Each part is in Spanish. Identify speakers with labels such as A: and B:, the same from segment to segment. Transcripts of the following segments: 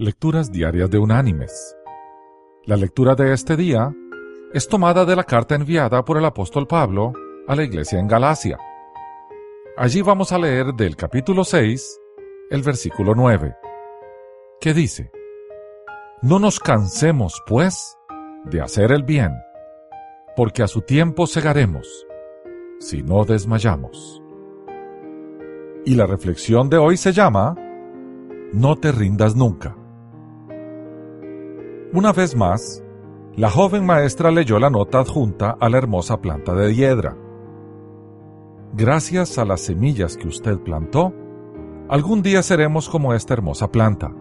A: Lecturas Diarias de Unánimes. La lectura de este día es tomada de la carta enviada por el apóstol Pablo a la iglesia en Galacia. Allí vamos a leer del capítulo 6, el versículo 9, que dice, No nos cansemos, pues, de hacer el bien, porque a su tiempo segaremos, si no desmayamos. Y la reflexión de hoy se llama, No te rindas nunca. Una vez más, la joven maestra leyó la nota adjunta a la hermosa planta de hiedra. Gracias a las semillas que usted plantó, algún día seremos como esta hermosa planta.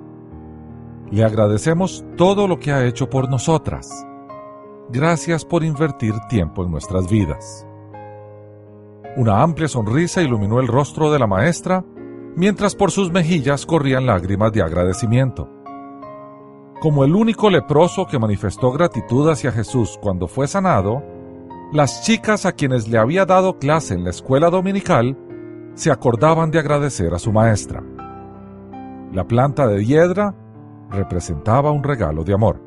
A: Le agradecemos todo lo que ha hecho por nosotras. Gracias por invertir tiempo en nuestras vidas. Una amplia sonrisa iluminó el rostro de la maestra, mientras por sus mejillas corrían lágrimas de agradecimiento. Como el único leproso que manifestó gratitud hacia Jesús cuando fue sanado, las chicas a quienes le había dado clase en la escuela dominical se acordaban de agradecer a su maestra. La planta de hiedra representaba un regalo de amor.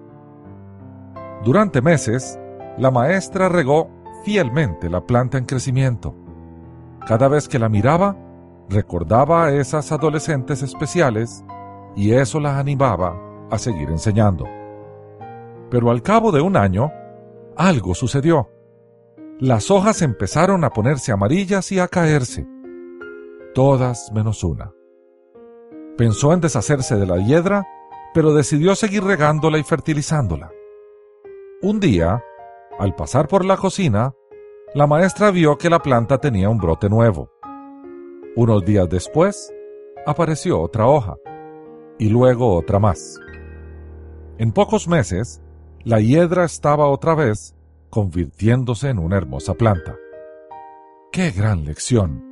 A: Durante meses, la maestra regó fielmente la planta en crecimiento. Cada vez que la miraba, recordaba a esas adolescentes especiales y eso la animaba a seguir enseñando. Pero al cabo de un año, algo sucedió. Las hojas empezaron a ponerse amarillas y a caerse. Todas menos una. Pensó en deshacerse de la hiedra, pero decidió seguir regándola y fertilizándola. Un día, al pasar por la cocina, la maestra vio que la planta tenía un brote nuevo. Unos días después, apareció otra hoja, y luego otra más. En pocos meses, la hiedra estaba otra vez convirtiéndose en una hermosa planta. ¡Qué gran lección!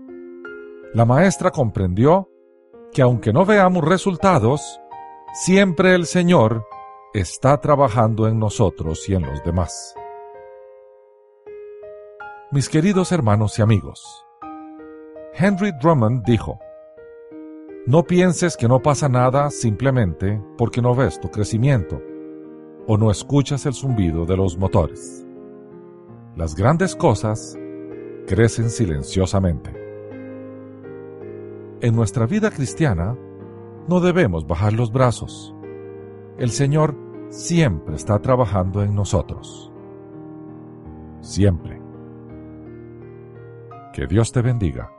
A: La maestra comprendió que aunque no veamos resultados, siempre el Señor está trabajando en nosotros y en los demás. Mis queridos hermanos y amigos, Henry Drummond dijo, no pienses que no pasa nada simplemente porque no ves tu crecimiento o no escuchas el zumbido de los motores. Las grandes cosas crecen silenciosamente. En nuestra vida cristiana no debemos bajar los brazos. El Señor siempre está trabajando en nosotros. Siempre. Que Dios te bendiga.